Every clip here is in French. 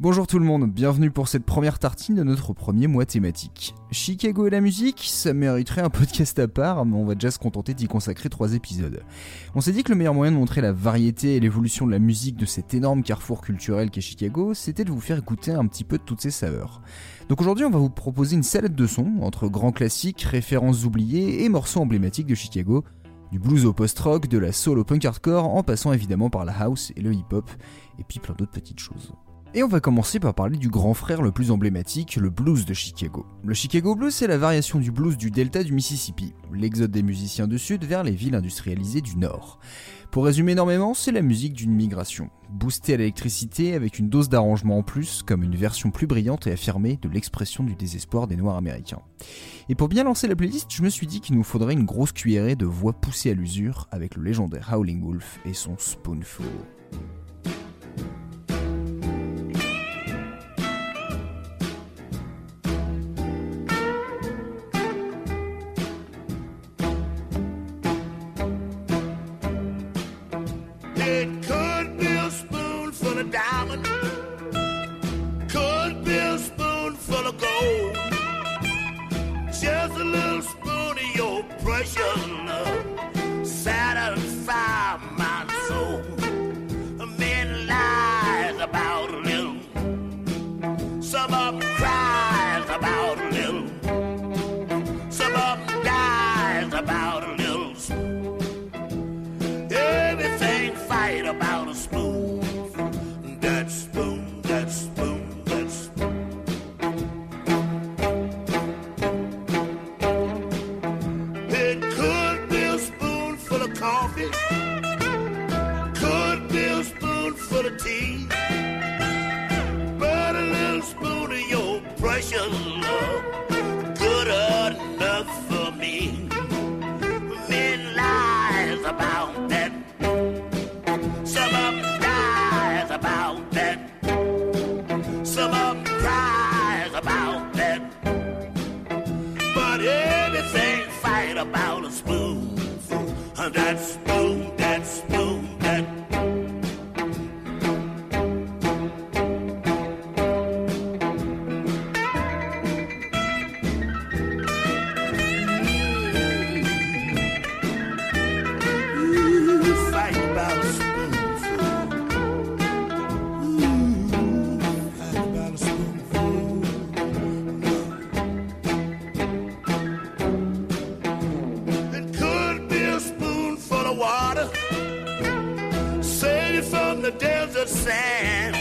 Bonjour tout le monde, bienvenue pour cette première tartine de notre premier mois thématique. Chicago et la musique, ça mériterait un podcast à part, mais on va déjà se contenter d'y consacrer trois épisodes. On s'est dit que le meilleur moyen de montrer la variété et l'évolution de la musique de cet énorme carrefour culturel qu'est Chicago, c'était de vous faire écouter un petit peu de toutes ces saveurs. Donc aujourd'hui, on va vous proposer une salade de sons entre grands classiques, références oubliées et morceaux emblématiques de Chicago, du blues au post-rock, de la soul au punk hardcore, en passant évidemment par la house et le hip-hop, et puis plein d'autres petites choses. Et on va commencer par parler du grand frère le plus emblématique, le blues de Chicago. Le Chicago Blues, c'est la variation du blues du delta du Mississippi, l'exode des musiciens du sud vers les villes industrialisées du nord. Pour résumer énormément, c'est la musique d'une migration, boostée à l'électricité avec une dose d'arrangement en plus, comme une version plus brillante et affirmée de l'expression du désespoir des Noirs américains. Et pour bien lancer la playlist, je me suis dit qu'il nous faudrait une grosse cuillerée de voix poussée à l'usure avec le légendaire Howling Wolf et son Spoonful. Revolution. desert sand.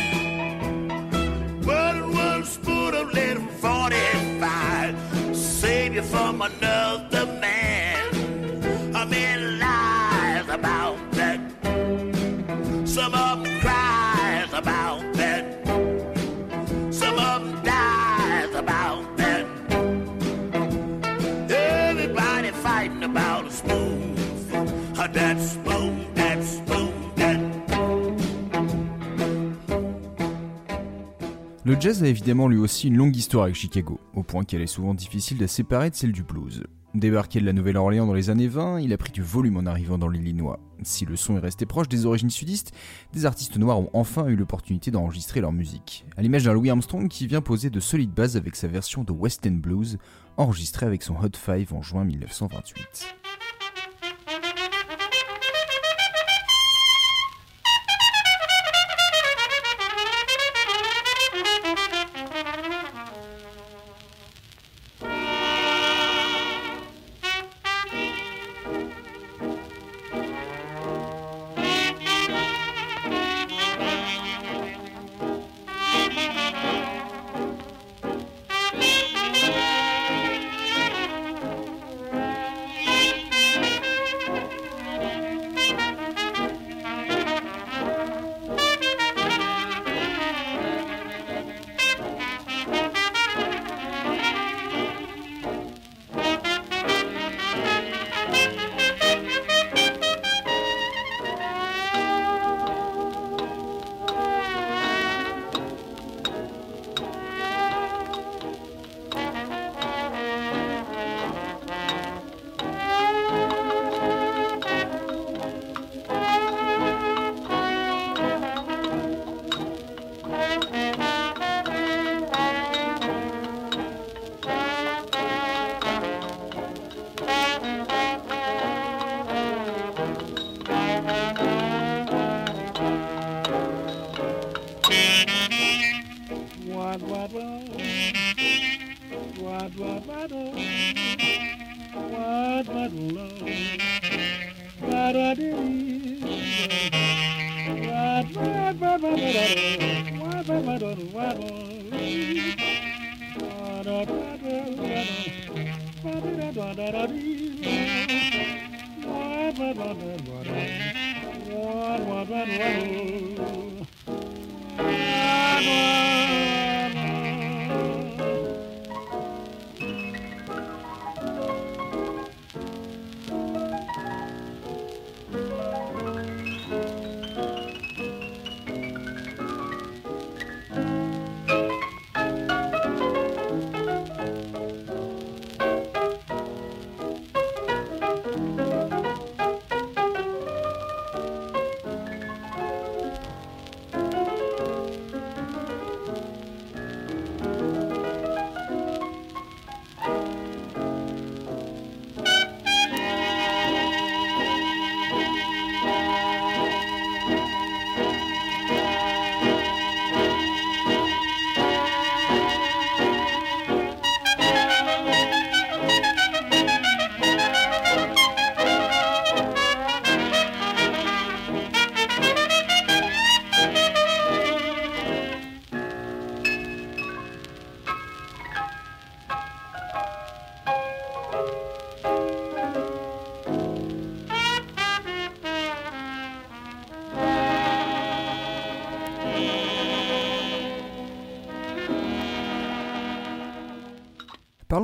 Le jazz a évidemment lui aussi une longue histoire avec Chicago, au point qu'elle est souvent difficile de séparer de celle du blues. Débarqué de la Nouvelle-Orléans dans les années 20, il a pris du volume en arrivant dans l'Illinois. Si le son est resté proche des origines sudistes, des artistes noirs ont enfin eu l'opportunité d'enregistrer leur musique. À l'image d'un Louis Armstrong qui vient poser de solides bases avec sa version de West End Blues, enregistrée avec son Hot Five en juin 1928.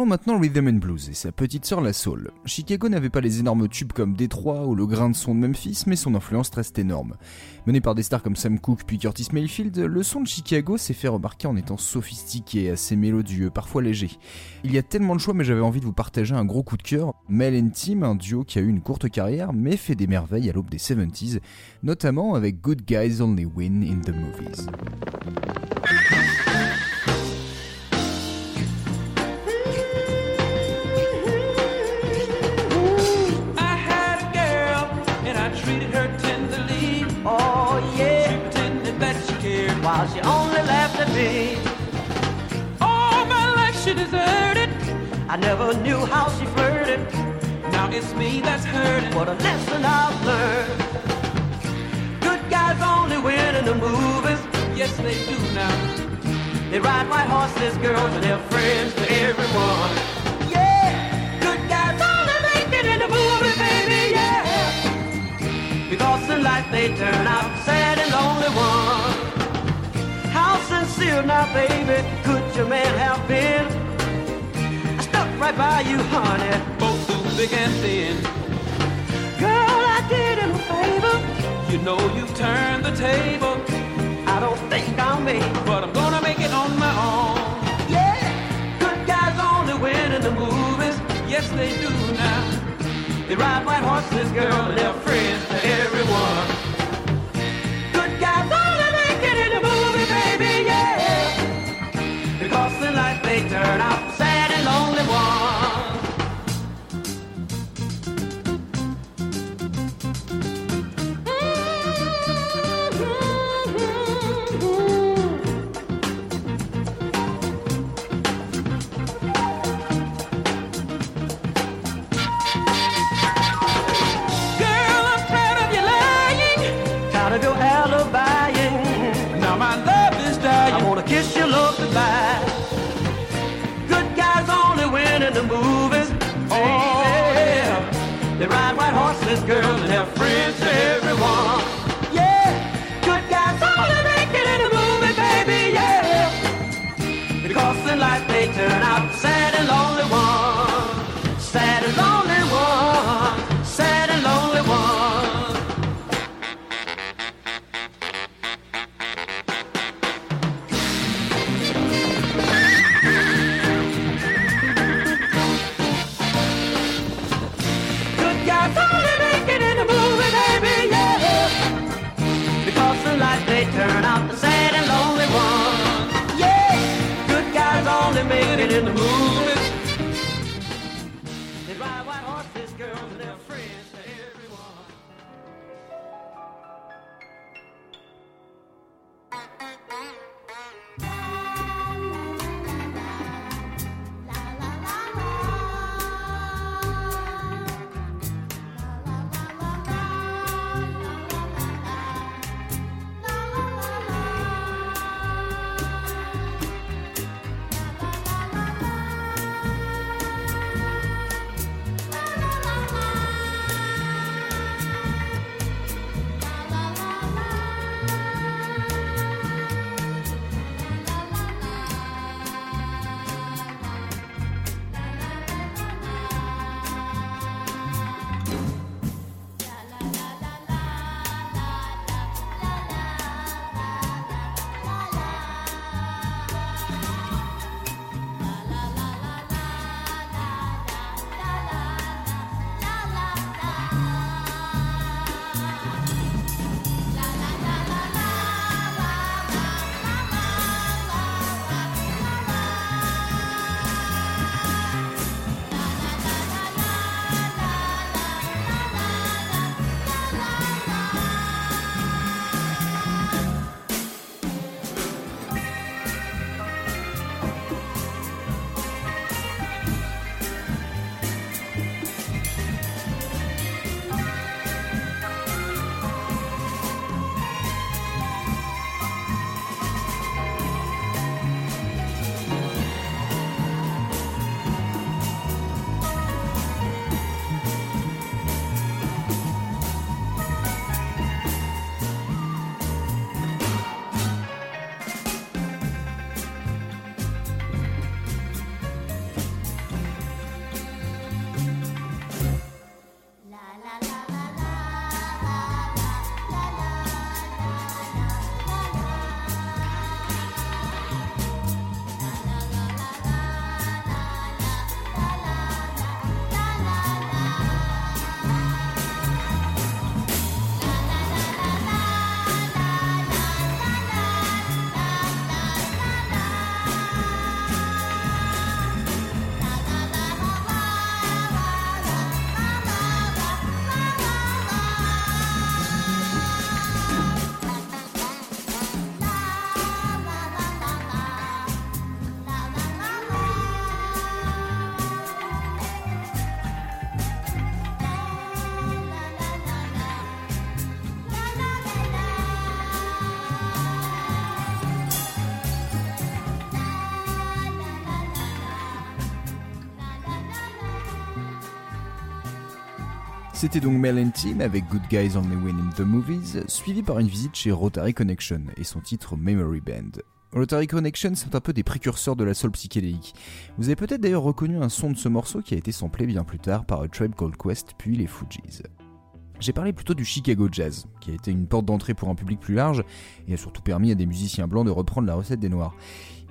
Parlons maintenant Rhythm and Blues et sa petite sœur la soul. Chicago n'avait pas les énormes tubes comme Détroit ou le grain de son de Memphis, mais son influence reste énorme. Mené par des stars comme Sam Cooke puis Curtis Mayfield, le son de Chicago s'est fait remarquer en étant sophistiqué, assez mélodieux, parfois léger. Il y a tellement de choix, mais j'avais envie de vous partager un gros coup de cœur. Mel and Tim, un duo qui a eu une courte carrière, mais fait des merveilles à l'aube des 70s, notamment avec Good Guys Only Win in the Movies. I never knew how she flirted. Now it's me that's hurting. What a lesson I've learned. Good guys only win in the movies. Yes, they do now. They ride white horses, girls, and they're friends to everyone. Yeah, good guys only make it in the movie, baby, yeah. Because in life they turn out sad and lonely one. How sincere now, baby, could your man have been? Right by you, honey. Both too big and thin. Girl, I did him a favor. You know you've turned the table, I don't think I'll make it. but I'm gonna make it on my own. Yeah, good guys only win in the movies. Yes, they do now. They ride white horses, girl, and they're friends to everyone. Good guys only make it in the movie, baby, yeah. Because in life they turn out C'était donc Mel and Team avec Good Guys Only Win in the Movies, suivi par une visite chez Rotary Connection et son titre Memory Band. Rotary Connection sont un peu des précurseurs de la soul psychédélique. Vous avez peut-être d'ailleurs reconnu un son de ce morceau qui a été samplé bien plus tard par A Tribe Called Quest puis les Fugees. J'ai parlé plutôt du Chicago Jazz, qui a été une porte d'entrée pour un public plus large et a surtout permis à des musiciens blancs de reprendre la recette des noirs.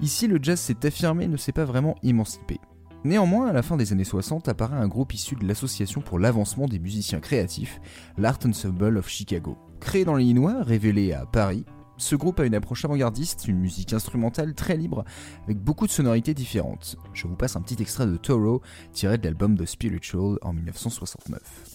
Ici, le jazz s'est affirmé et ne s'est pas vraiment émancipé. Néanmoins, à la fin des années 60, apparaît un groupe issu de l'Association pour l'avancement des musiciens créatifs, l'Art Ensemble of Chicago. Créé dans l'Illinois, révélé à Paris, ce groupe a une approche avant-gardiste, une musique instrumentale très libre, avec beaucoup de sonorités différentes. Je vous passe un petit extrait de Toro, tiré de l'album The Spiritual en 1969.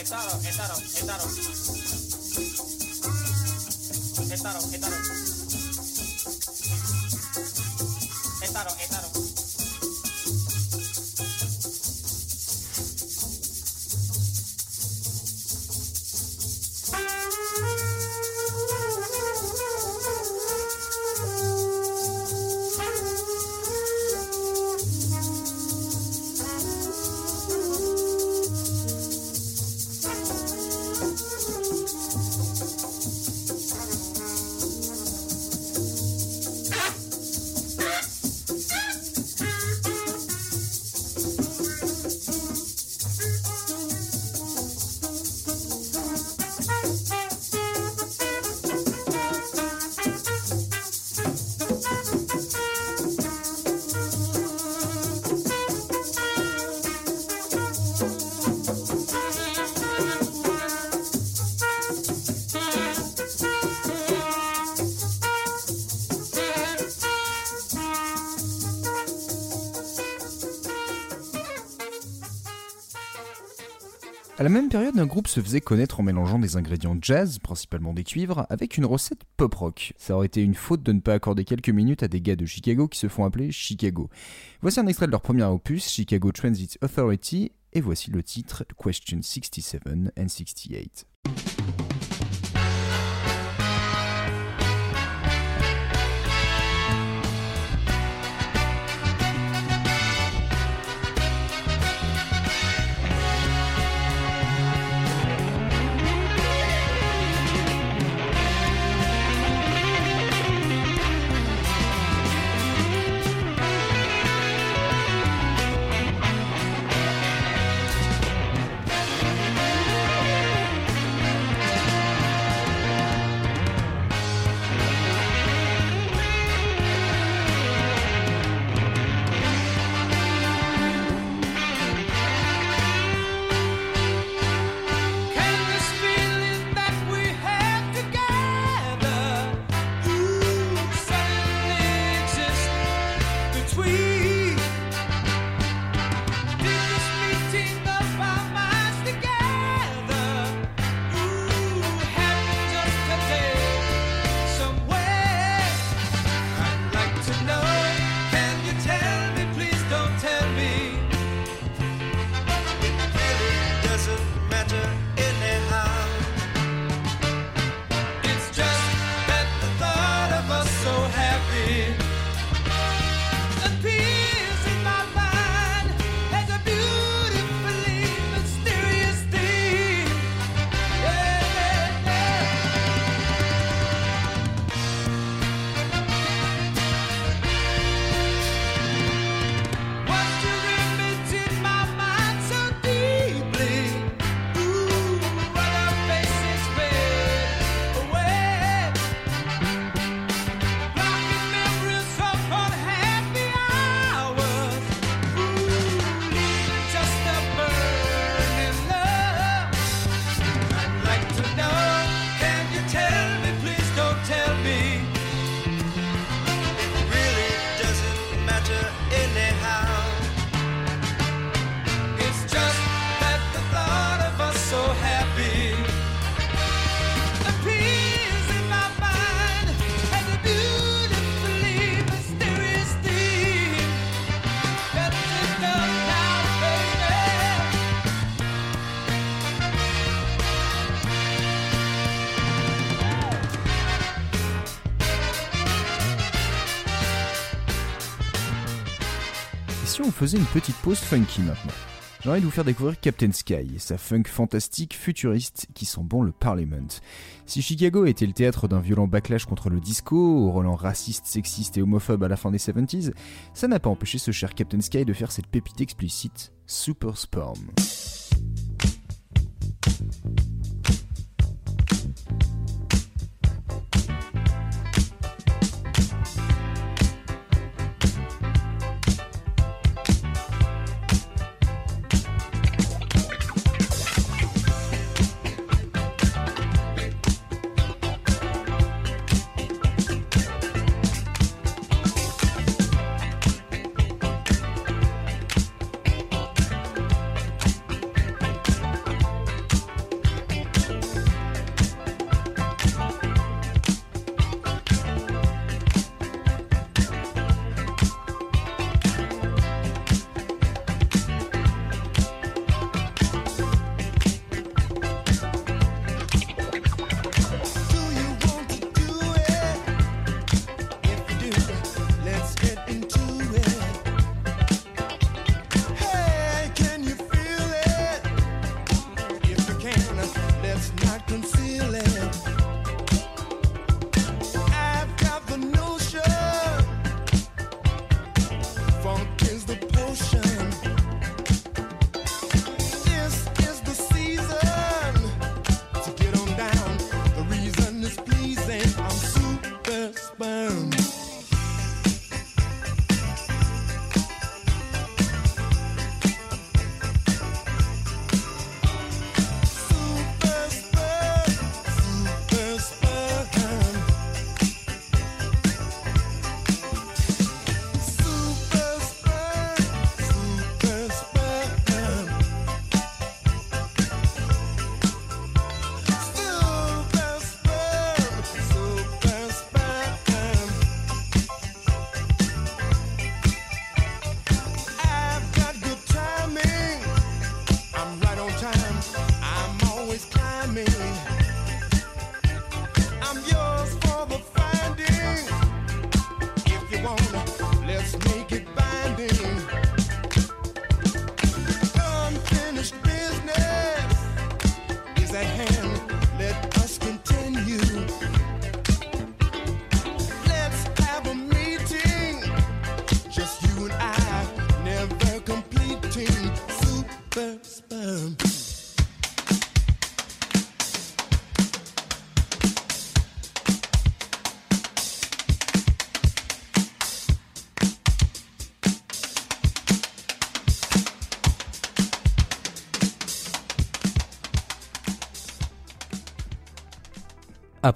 Estado, Estado, Estado. À la même période, un groupe se faisait connaître en mélangeant des ingrédients jazz, principalement des cuivres, avec une recette pop-rock. Ça aurait été une faute de ne pas accorder quelques minutes à des gars de Chicago qui se font appeler Chicago. Voici un extrait de leur premier opus, Chicago Transit Authority, et voici le titre Question 67 and 68. Faisait une petite pause funky maintenant J'ai envie de vous faire découvrir Captain Sky et sa funk fantastique futuriste qui sent bon le Parliament. Si Chicago était le théâtre d'un violent backlash contre le disco, au relent raciste, sexiste et homophobe à la fin des 70s, ça n'a pas empêché ce cher Captain Sky de faire cette pépite explicite, Super Sperm. Time.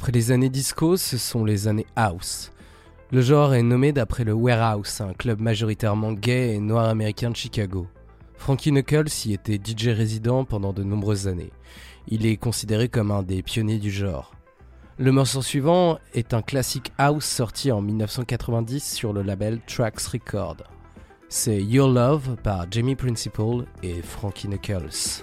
Après les années disco, ce sont les années house. Le genre est nommé d'après le Warehouse, un club majoritairement gay et noir américain de Chicago. Frankie Knuckles y était DJ résident pendant de nombreuses années. Il est considéré comme un des pionniers du genre. Le morceau suivant est un classique house sorti en 1990 sur le label Trax Record. C'est Your Love par Jamie Principle et Frankie Knuckles.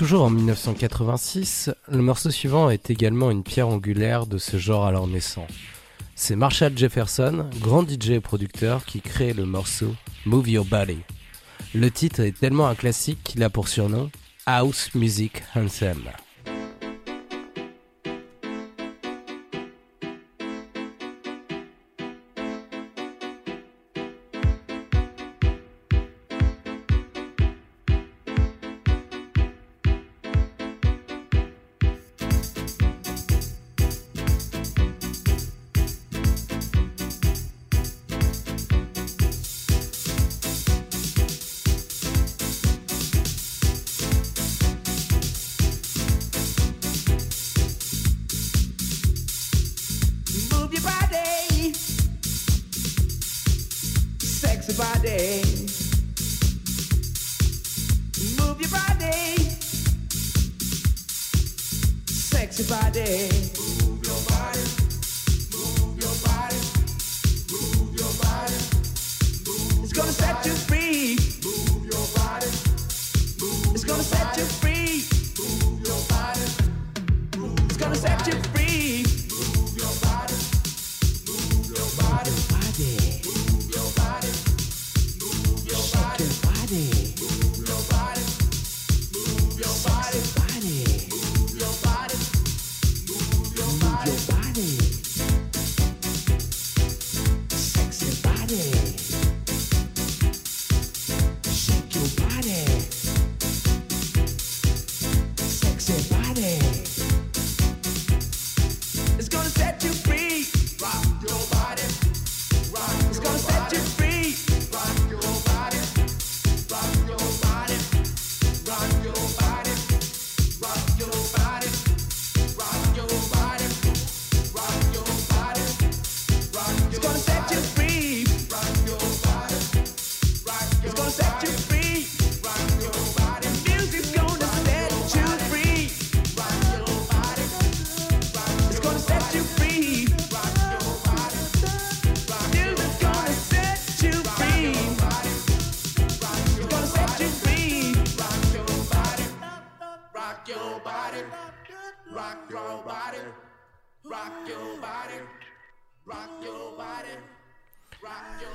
Toujours en 1986, le morceau suivant est également une pierre angulaire de ce genre alors naissant. C'est Marshall Jefferson, grand DJ et producteur, qui crée le morceau Move Your Body. Le titre est tellement un classique qu'il a pour surnom House Music Anthem.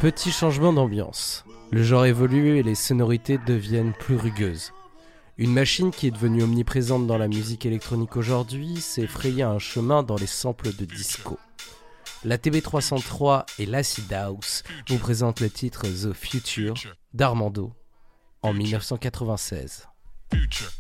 Petit changement d'ambiance. Le genre évolue et les sonorités deviennent plus rugueuses. Une machine qui est devenue omniprésente dans la musique électronique aujourd'hui s'est frayé un chemin dans les samples de disco. La TB303 et l'Acid House vous présentent le titre The Future d'Armando en 1996. Future.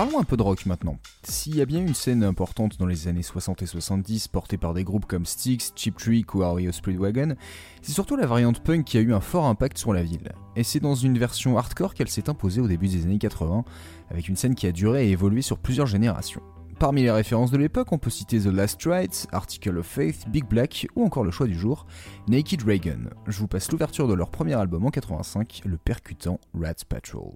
Parlons un peu de rock maintenant. S'il y a bien une scène importante dans les années 60 et 70 portée par des groupes comme Styx, Cheap Trick ou REO Speedwagon, c'est surtout la variante punk qui a eu un fort impact sur la ville. Et c'est dans une version hardcore qu'elle s'est imposée au début des années 80, avec une scène qui a duré et évolué sur plusieurs générations. Parmi les références de l'époque, on peut citer The Last Rites, Article of Faith, Big Black ou encore le choix du jour, Naked Reagan. Je vous passe l'ouverture de leur premier album en 85, le percutant Rat Patrol.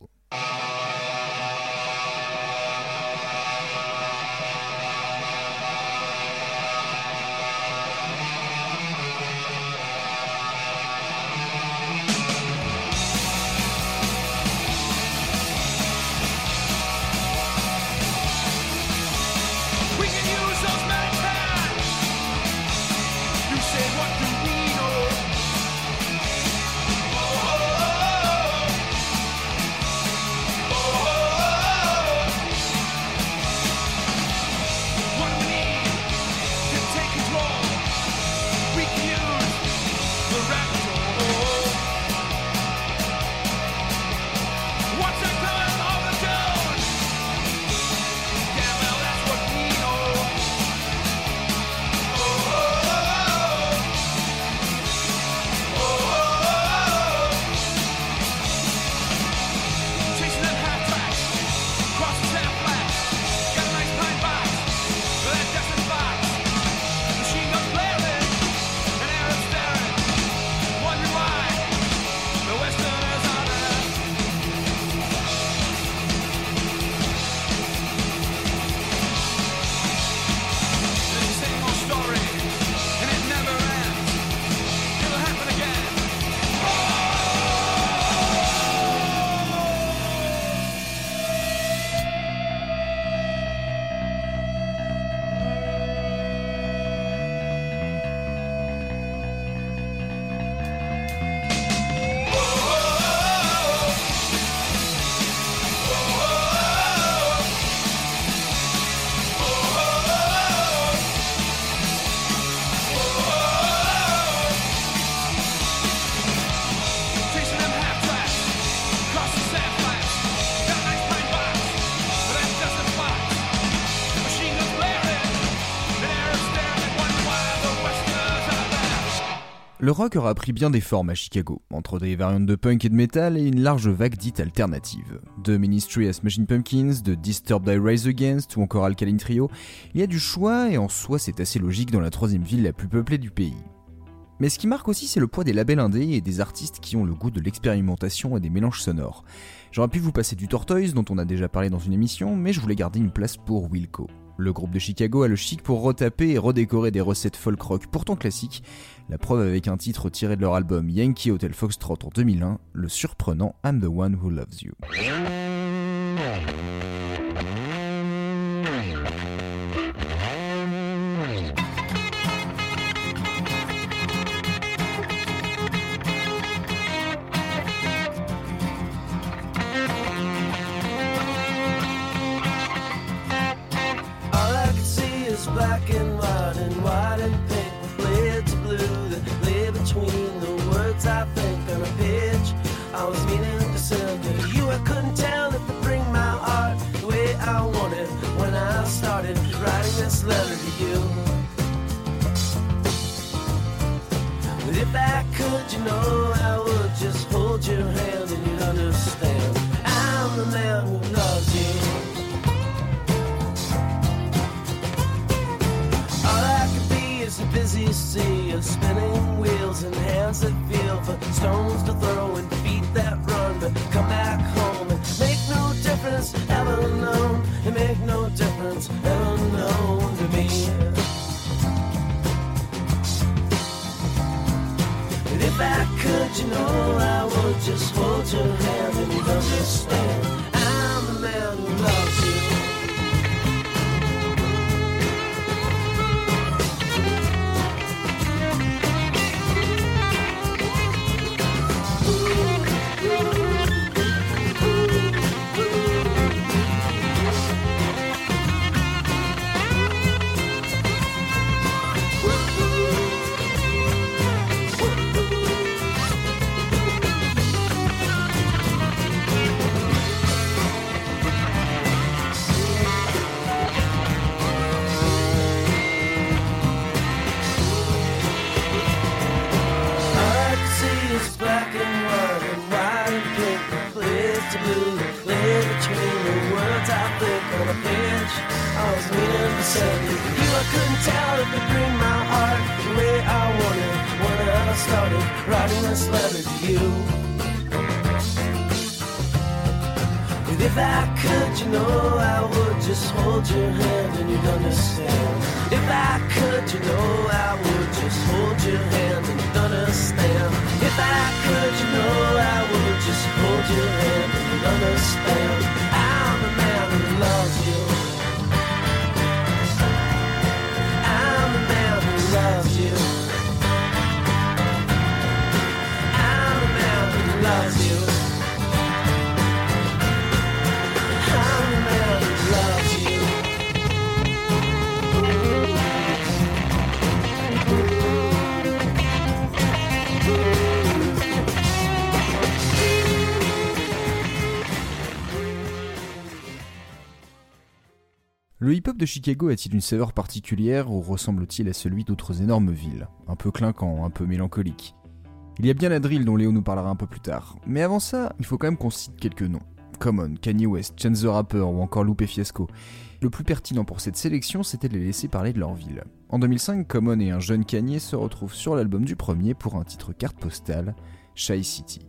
Le rock aura pris bien des formes à Chicago, entre des variantes de punk et de metal et une large vague dite alternative. De Ministry à Smashing Pumpkins, de Disturbed I Rise Against ou encore Alkaline Trio, il y a du choix et en soi c'est assez logique dans la troisième ville la plus peuplée du pays. Mais ce qui marque aussi c'est le poids des labels indés et des artistes qui ont le goût de l'expérimentation et des mélanges sonores. J'aurais pu vous passer du Tortoise dont on a déjà parlé dans une émission, mais je voulais garder une place pour Wilco. Le groupe de Chicago a le chic pour retaper et redécorer des recettes folk rock pourtant classiques, la preuve avec un titre tiré de leur album Yankee Hotel Foxtrot en 2001, le surprenant I'm the One Who Loves You. Chicago a-t-il une saveur particulière ou ressemble-t-il à celui d'autres énormes villes? Un peu clinquant, un peu mélancolique. Il y a bien la drill dont Léo nous parlera un peu plus tard. Mais avant ça, il faut quand même qu'on cite quelques noms. Common, Kanye West, Chance the Rapper ou encore Lupe Fiasco. Le plus pertinent pour cette sélection, c'était de les laisser parler de leur ville. En 2005, Common et un jeune Kanye se retrouvent sur l'album du premier pour un titre carte postale, Shy City.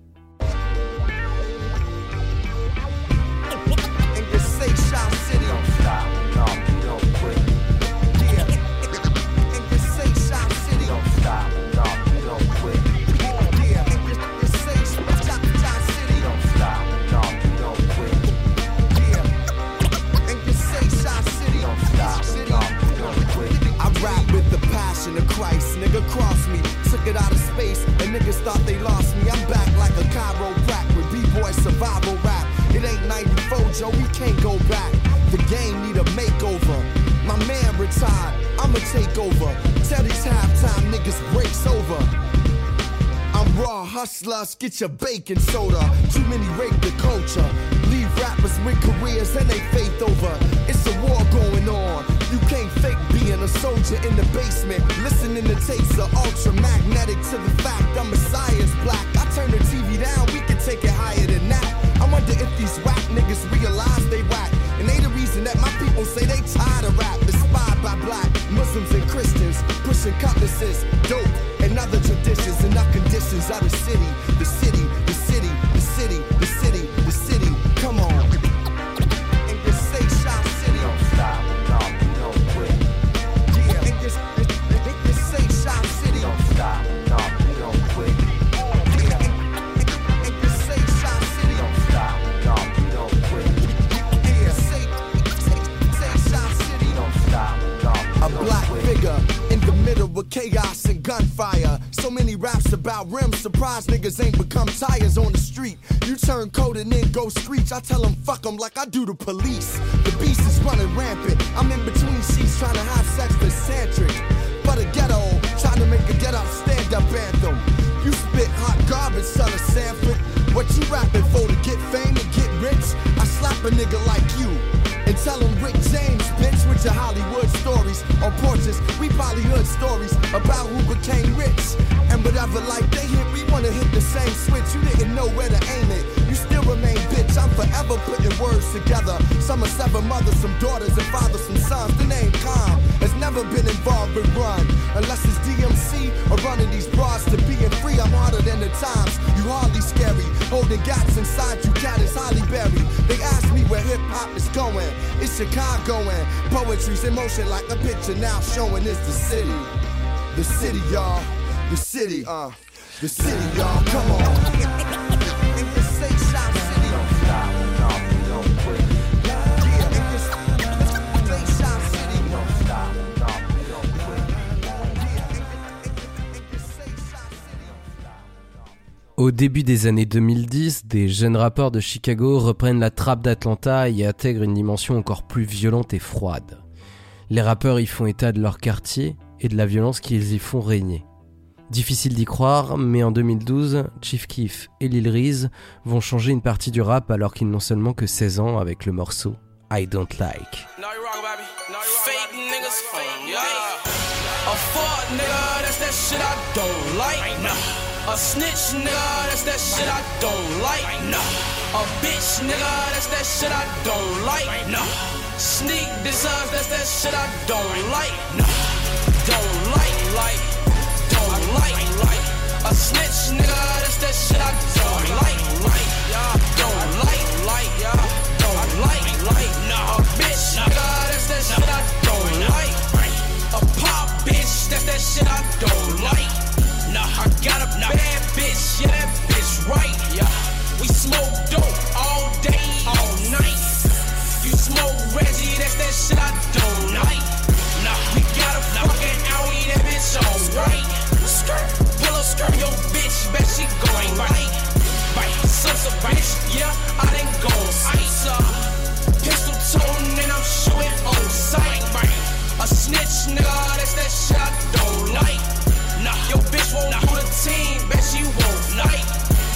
It out of space, and niggas thought they lost me. I'm back like a chiropractor with B-boy survival rap. It ain't 94, Joe, we can't go back. The game need a makeover. My man retired, I'ma take over. Tell these halftime niggas breaks over. I'm raw hustlers, get your bacon soda. Too many rape the culture. Rappers with careers and they faith over. It's a war going on. You can't fake being a soldier in the basement. Listening to tapes of ultra magnetic to the fact I'm a science black. I turn the TV down, we can take it higher than that. I wonder if these whack niggas realize they whack. And they the reason that my people say they tired of rap. Inspired by black Muslims and Christians, pushing cutlasses, dope, and other traditions and conditions of the city, surprised niggas ain't become tires on the street. You turn cold and then go screech. I tell them fuck 'em like I do the police. The beast is running rampant. I'm in between sheets trying to have sex with Santric. For the ghetto, trying to make a get up stand up anthem. You spit hot garbage, son of Sanford. What you rapping for to get fame and get rich? I slap a nigga like you and tell him Rick James, bitch, with your Hollywood stories. On porches, we Hollywood stories about who became rich. And whatever life they hit, wanna hit the same switch. You didn't know where to aim it. You still remain bitch. I'm forever putting words together. Some are seven mothers, some daughters, and fathers, some sons. The name Calm has never been involved with run. Unless it's DMC or running these bras to being free. I'm harder than the times. You hardly scary. Holding gats inside you, cat is Holly Berry. They ask me where hip hop is going. It's Chicago and poetry's in motion like a picture now showing it's the city. The city, y'all. The city, uh. Au début des années 2010, des jeunes rappeurs de Chicago reprennent la trappe d'Atlanta et intègrent une dimension encore plus violente et froide. Les rappeurs y font état de leur quartier et de la violence qu'ils y font régner. Difficile d'y croire, mais en 2012, Chief Keef et Lil Reese vont changer une partie du rap alors qu'ils n'ont seulement que 16 ans avec le morceau I Don't Like. A nigga, that's that shit I don't like. A snitch nigga, that's that shit I don't like. Bitch nigga, that's that shit I don't like. Sneak designs, I like. A snitch, nigga, that's that shit I don't like, like, yeah, don't like, like, yeah, don't like, like, nah, a bitch, nigga, that's that shit I don't like. A pop bitch, that's that shit I don't like. Nah, I got a bad bitch, yeah, that bitch right, yeah. We smoke dope all day, all night. You smoke Reggie, that's that shit I don't like. Going right. Right, sus a bitch, yeah, I done go ice up. Pistol tone and I'm shooting on sight. Right, a snitch, nigga, that's that shit I don't like. Nah, yo bitch won't do the team, bet she won't like.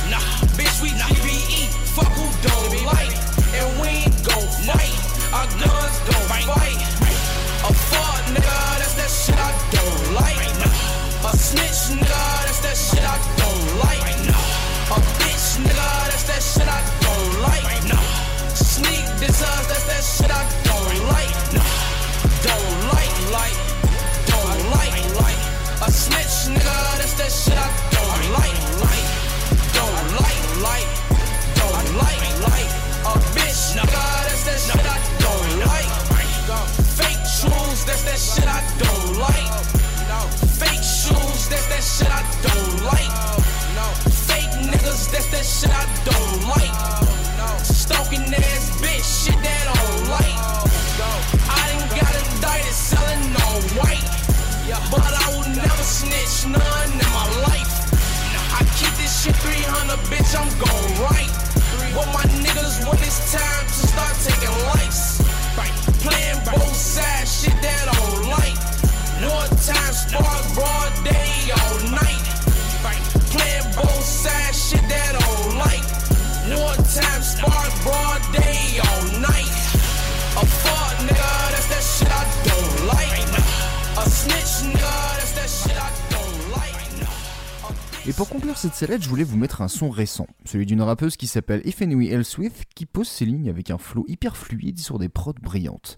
Nah, bitch, we GBE, fuck who don't like. And we ain't gon' fight, our guns gon' fight. Shit bitch, I'm gon' pour conclure cette salade, je voulais vous mettre un son récent, celui d'une rappeuse qui s'appelle If Anyway Elswith, qui pose ses lignes avec un flow hyper fluide sur des prods brillantes.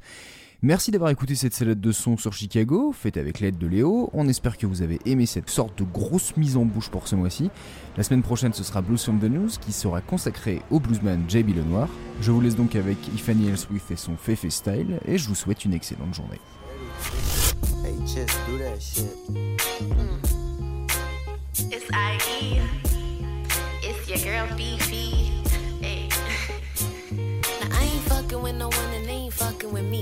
Merci d'avoir écouté cette salade de son sur Chicago, faite avec l'aide de Léo. On espère que vous avez aimé cette sorte de grosse mise en bouche pour ce mois-ci. La semaine prochaine, ce sera Blues from the News qui sera consacré au bluesman JB Lenoir. Je vous laisse donc avec Ifany Elswith et son Fefe Style, et je vous souhaite une excellente journée. IE. It's your girl Fifi. Hey. Now, I ain't fucking with no one and they ain't fucking with me.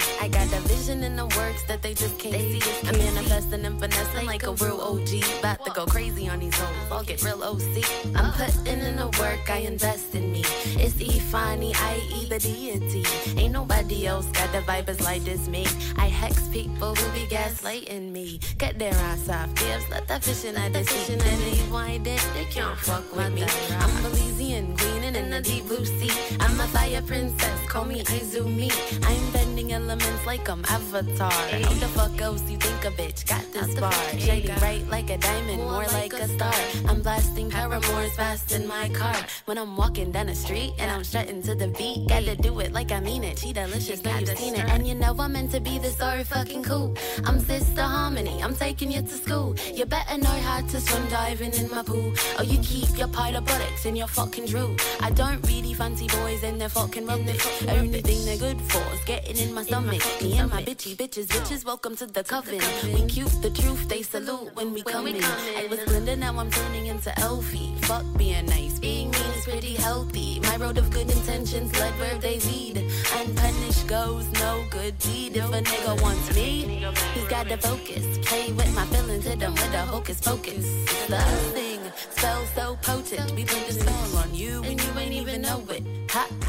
Vision in the works that they just can't see. I'm manifesting and finessing like a real OG. About to go crazy on these hoes. I'll get real OC. I'm putting in the work, I invest in me. It's Ifani, I.E. the deity. Ain't nobody else got the vibes like this me. I hex people who be gaslighting me. Cut their ass off, gives, let the fish in the sea. And leave wide dead, they can't fuck with me. I'm Belizean, queening in the deep blue sea. I'm a fire princess, call me Izumi. I'm bending elements like I'm Avatar. How the fuck else you think a bitch got this bar? Shady bright like a diamond, more like a star. I'm blasting paramours fast in my car. When I'm walking down the street and I'm strutting to the beat, gotta do it like I mean it. She delicious, know you've seen it. And you know I'm meant to be this so fucking cool. I'm Sister Harmony, I'm taking you to school. You better know how to swim diving in my pool. Or you keep your pile of bullets in your fucking drool. I don't really fancy boys and their fucking rubbish. Only thing they're good for is getting in my stomach. Me and my bitchy bitches, bitches, welcome to the coven. We cute, the truth, they salute when we come in. I was Glinda, now I'm turning into Elfie. Fuck being nice, being mean is pretty healthy. My road of good intentions led where they lead. Unpunished goes no good deed. If a nigga wants me, he's got to focus. Play with my feelings, hit them with a hocus pocus. The thing, spell so potent. We put the spell on you and you ain't even know it. Ha, ha,